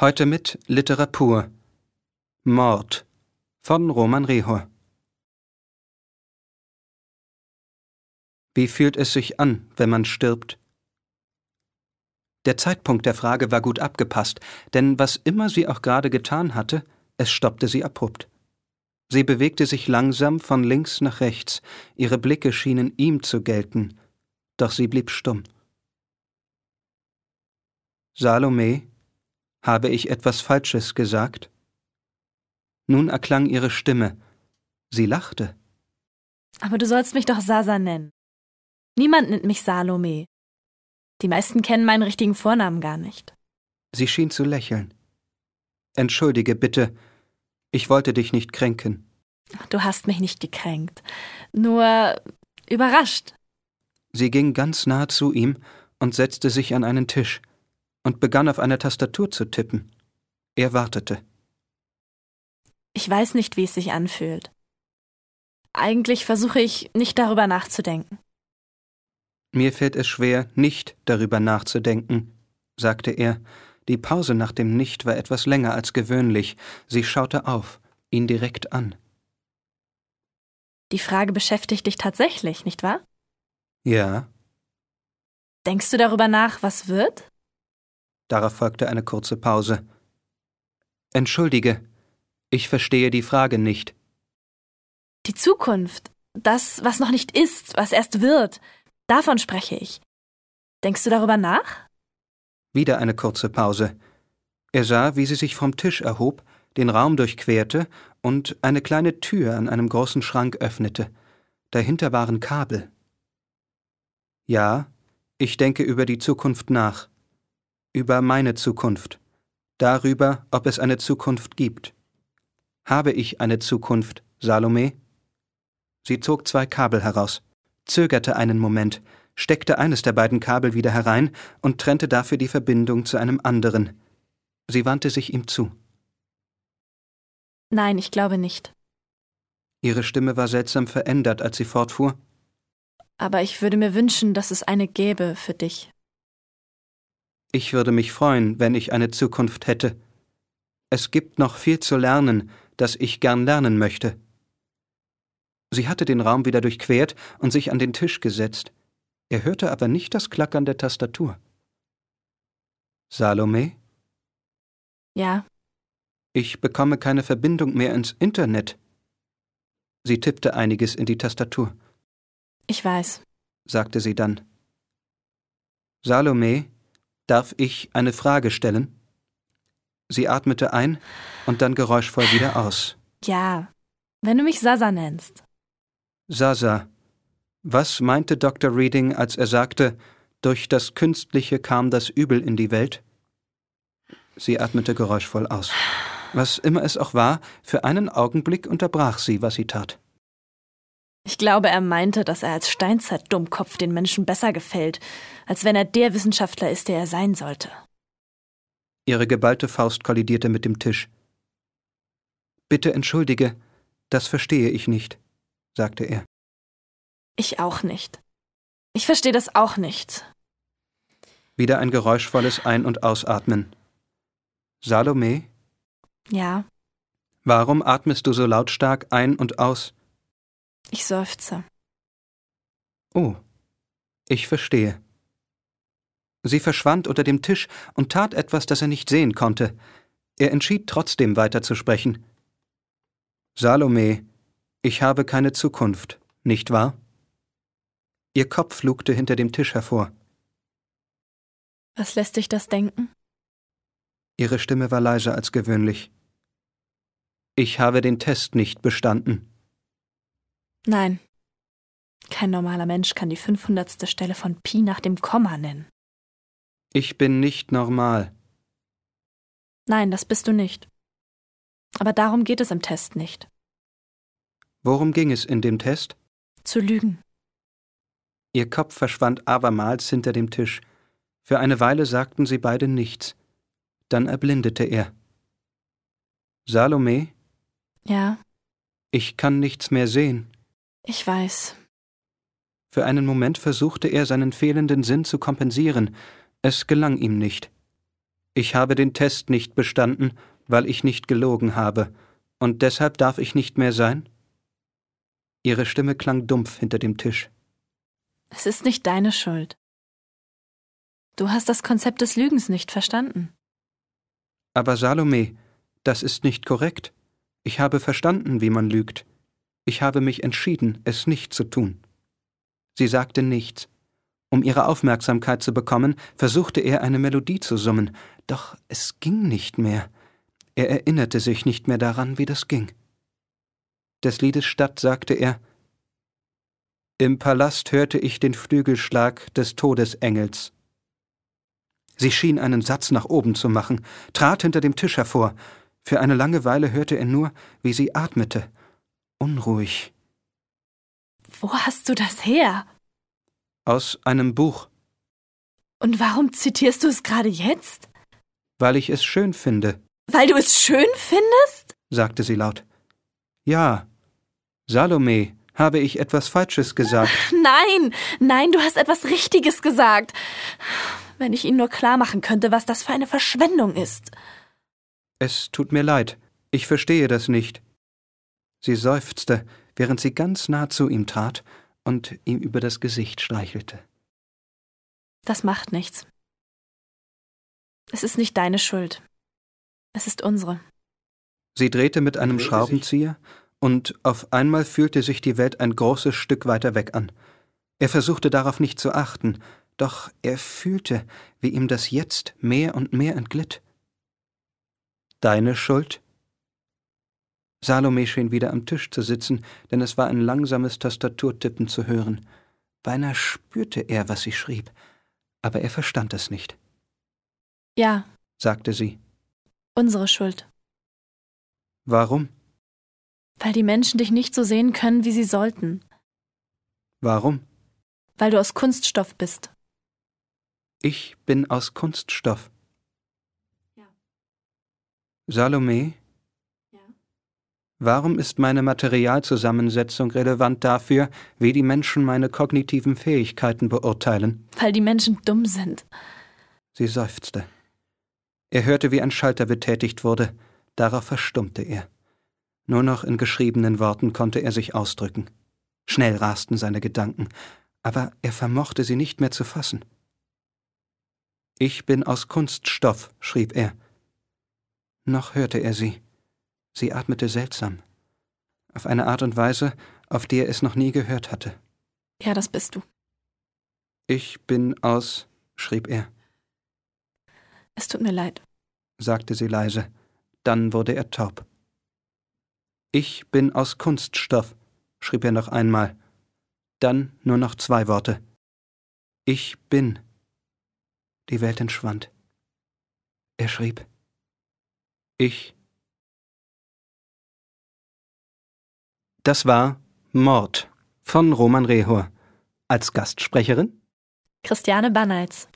Heute mit Literatur. Mord von Roman Rehor. Wie fühlt es sich an, wenn man stirbt? Der Zeitpunkt der Frage war gut abgepasst, denn was immer sie auch gerade getan hatte, es stoppte sie abrupt. Sie bewegte sich langsam von links nach rechts, ihre Blicke schienen ihm zu gelten, doch sie blieb stumm. Salome, habe ich etwas Falsches gesagt? Nun erklang ihre Stimme. Sie lachte. Aber du sollst mich doch Sasa nennen. Niemand nennt mich Salome. Die meisten kennen meinen richtigen Vornamen gar nicht. Sie schien zu lächeln. Entschuldige bitte, ich wollte dich nicht kränken. Du hast mich nicht gekränkt, nur überrascht. Sie ging ganz nah zu ihm und setzte sich an einen Tisch und begann auf einer Tastatur zu tippen. Er wartete. Ich weiß nicht, wie es sich anfühlt. Eigentlich versuche ich nicht darüber nachzudenken. Mir fällt es schwer, nicht darüber nachzudenken, sagte er. Die Pause nach dem Nicht war etwas länger als gewöhnlich. Sie schaute auf, ihn direkt an. Die Frage beschäftigt dich tatsächlich, nicht wahr? Ja. Denkst du darüber nach, was wird? Darauf folgte eine kurze Pause. Entschuldige, ich verstehe die Frage nicht. Die Zukunft, das, was noch nicht ist, was erst wird, davon spreche ich. Denkst du darüber nach? Wieder eine kurze Pause. Er sah, wie sie sich vom Tisch erhob, den Raum durchquerte und eine kleine Tür an einem großen Schrank öffnete. Dahinter waren Kabel. Ja, ich denke über die Zukunft nach über meine Zukunft, darüber, ob es eine Zukunft gibt. Habe ich eine Zukunft, Salome? Sie zog zwei Kabel heraus, zögerte einen Moment, steckte eines der beiden Kabel wieder herein und trennte dafür die Verbindung zu einem anderen. Sie wandte sich ihm zu. Nein, ich glaube nicht. Ihre Stimme war seltsam verändert, als sie fortfuhr. Aber ich würde mir wünschen, dass es eine gäbe für dich. Ich würde mich freuen, wenn ich eine Zukunft hätte. Es gibt noch viel zu lernen, das ich gern lernen möchte. Sie hatte den Raum wieder durchquert und sich an den Tisch gesetzt. Er hörte aber nicht das Klackern der Tastatur. Salome? Ja. Ich bekomme keine Verbindung mehr ins Internet. Sie tippte einiges in die Tastatur. Ich weiß, sagte sie dann. Salome, Darf ich eine Frage stellen? Sie atmete ein und dann geräuschvoll wieder aus. Ja, wenn du mich Sasa nennst. Sasa. Was meinte Dr. Reading, als er sagte, durch das Künstliche kam das Übel in die Welt? Sie atmete geräuschvoll aus. Was immer es auch war, für einen Augenblick unterbrach sie, was sie tat. Ich glaube, er meinte, dass er als Steinzeit-Dummkopf den Menschen besser gefällt, als wenn er der Wissenschaftler ist, der er sein sollte. Ihre geballte Faust kollidierte mit dem Tisch. Bitte entschuldige, das verstehe ich nicht, sagte er. Ich auch nicht. Ich verstehe das auch nicht. Wieder ein geräuschvolles Ein- und Ausatmen. Salome? Ja. Warum atmest du so lautstark ein und aus? Ich seufze. Oh, ich verstehe. Sie verschwand unter dem Tisch und tat etwas, das er nicht sehen konnte. Er entschied trotzdem weiterzusprechen. Salome, ich habe keine Zukunft, nicht wahr? Ihr Kopf lugte hinter dem Tisch hervor. Was lässt dich das denken? Ihre Stimme war leiser als gewöhnlich. Ich habe den Test nicht bestanden. Nein. Kein normaler Mensch kann die 500. Stelle von Pi nach dem Komma nennen. Ich bin nicht normal. Nein, das bist du nicht. Aber darum geht es im Test nicht. Worum ging es in dem Test? Zu lügen. Ihr Kopf verschwand abermals hinter dem Tisch. Für eine Weile sagten sie beide nichts. Dann erblindete er. Salome? Ja. Ich kann nichts mehr sehen. Ich weiß. Für einen Moment versuchte er, seinen fehlenden Sinn zu kompensieren. Es gelang ihm nicht. Ich habe den Test nicht bestanden, weil ich nicht gelogen habe, und deshalb darf ich nicht mehr sein? Ihre Stimme klang dumpf hinter dem Tisch. Es ist nicht deine Schuld. Du hast das Konzept des Lügens nicht verstanden. Aber Salome, das ist nicht korrekt. Ich habe verstanden, wie man lügt. Ich habe mich entschieden, es nicht zu tun. Sie sagte nichts. Um ihre Aufmerksamkeit zu bekommen, versuchte er eine Melodie zu summen, doch es ging nicht mehr. Er erinnerte sich nicht mehr daran, wie das ging. Des Liedes statt sagte er Im Palast hörte ich den Flügelschlag des Todesengels. Sie schien einen Satz nach oben zu machen, trat hinter dem Tisch hervor. Für eine lange Weile hörte er nur, wie sie atmete. Unruhig. Wo hast du das her? Aus einem Buch. Und warum zitierst du es gerade jetzt? Weil ich es schön finde. Weil du es schön findest? sagte sie laut. Ja. Salome, habe ich etwas Falsches gesagt? Nein, nein, du hast etwas Richtiges gesagt. Wenn ich Ihnen nur klar machen könnte, was das für eine Verschwendung ist. Es tut mir leid, ich verstehe das nicht. Sie seufzte, während sie ganz nah zu ihm trat und ihm über das Gesicht streichelte. Das macht nichts. Es ist nicht deine Schuld. Es ist unsere. Sie drehte mit einem Schraubenzieher, und auf einmal fühlte sich die Welt ein großes Stück weiter weg an. Er versuchte darauf nicht zu achten, doch er fühlte, wie ihm das jetzt mehr und mehr entglitt. Deine Schuld? Salome schien wieder am Tisch zu sitzen, denn es war ein langsames Tastaturtippen zu hören. Beinahe spürte er, was sie schrieb, aber er verstand es nicht. Ja, sagte sie. Unsere Schuld. Warum? Weil die Menschen dich nicht so sehen können, wie sie sollten. Warum? Weil du aus Kunststoff bist. Ich bin aus Kunststoff. Ja. Salome? Warum ist meine Materialzusammensetzung relevant dafür, wie die Menschen meine kognitiven Fähigkeiten beurteilen? Weil die Menschen dumm sind. Sie seufzte. Er hörte, wie ein Schalter betätigt wurde. Darauf verstummte er. Nur noch in geschriebenen Worten konnte er sich ausdrücken. Schnell rasten seine Gedanken, aber er vermochte sie nicht mehr zu fassen. Ich bin aus Kunststoff, schrieb er. Noch hörte er sie. Sie atmete seltsam. Auf eine Art und Weise, auf die er es noch nie gehört hatte. Ja, das bist du. Ich bin aus, schrieb er. Es tut mir leid, sagte sie leise. Dann wurde er taub. Ich bin aus Kunststoff, schrieb er noch einmal. Dann nur noch zwei Worte. Ich bin. Die Welt entschwand. Er schrieb. Ich. Das war Mord von Roman Rehor. Als Gastsprecherin Christiane Banneitz.